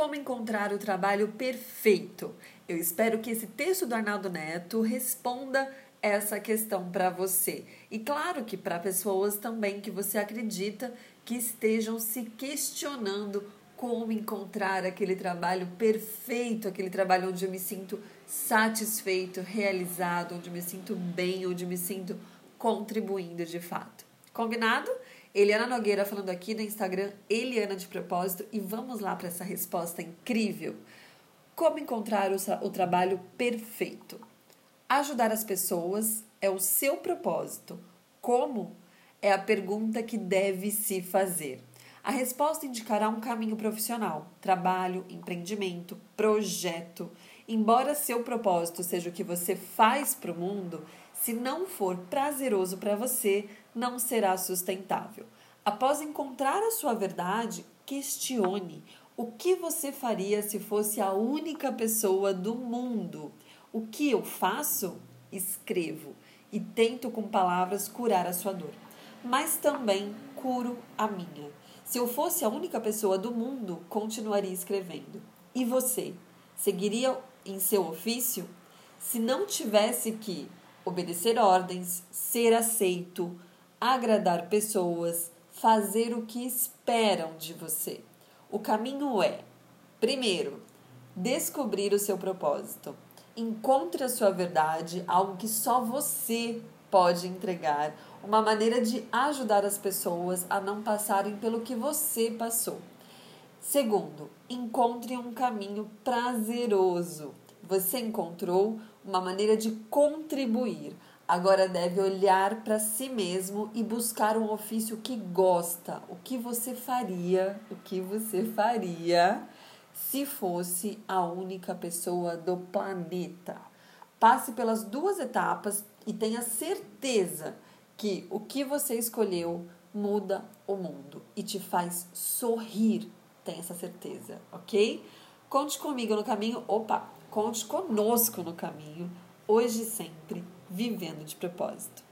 Como encontrar o trabalho perfeito? Eu espero que esse texto do Arnaldo Neto responda essa questão para você. E claro que para pessoas também que você acredita que estejam se questionando como encontrar aquele trabalho perfeito, aquele trabalho onde eu me sinto satisfeito, realizado, onde eu me sinto bem, onde eu me sinto contribuindo de fato. Combinado? Eliana Nogueira falando aqui no Instagram, Eliana de propósito, e vamos lá para essa resposta incrível. Como encontrar o, o trabalho perfeito? Ajudar as pessoas é o seu propósito. Como? É a pergunta que deve se fazer. A resposta indicará um caminho profissional, trabalho, empreendimento, projeto. Embora seu propósito seja o que você faz para o mundo, se não for prazeroso para você, não será sustentável. Após encontrar a sua verdade, questione o que você faria se fosse a única pessoa do mundo. O que eu faço? Escrevo e tento com palavras curar a sua dor, mas também curo a minha. Se eu fosse a única pessoa do mundo, continuaria escrevendo. E você? Seguiria em seu ofício? Se não tivesse que obedecer ordens, ser aceito, agradar pessoas, fazer o que esperam de você. O caminho é, primeiro, descobrir o seu propósito. Encontre a sua verdade, algo que só você pode entregar, uma maneira de ajudar as pessoas a não passarem pelo que você passou. Segundo, encontre um caminho prazeroso. Você encontrou uma maneira de contribuir. Agora deve olhar para si mesmo e buscar um ofício que gosta. O que você faria? O que você faria se fosse a única pessoa do planeta? Passe pelas duas etapas e tenha certeza que o que você escolheu muda o mundo e te faz sorrir. Tenha essa certeza, ok? Conte comigo no caminho. Opa, conte conosco no caminho, hoje e sempre, vivendo de propósito.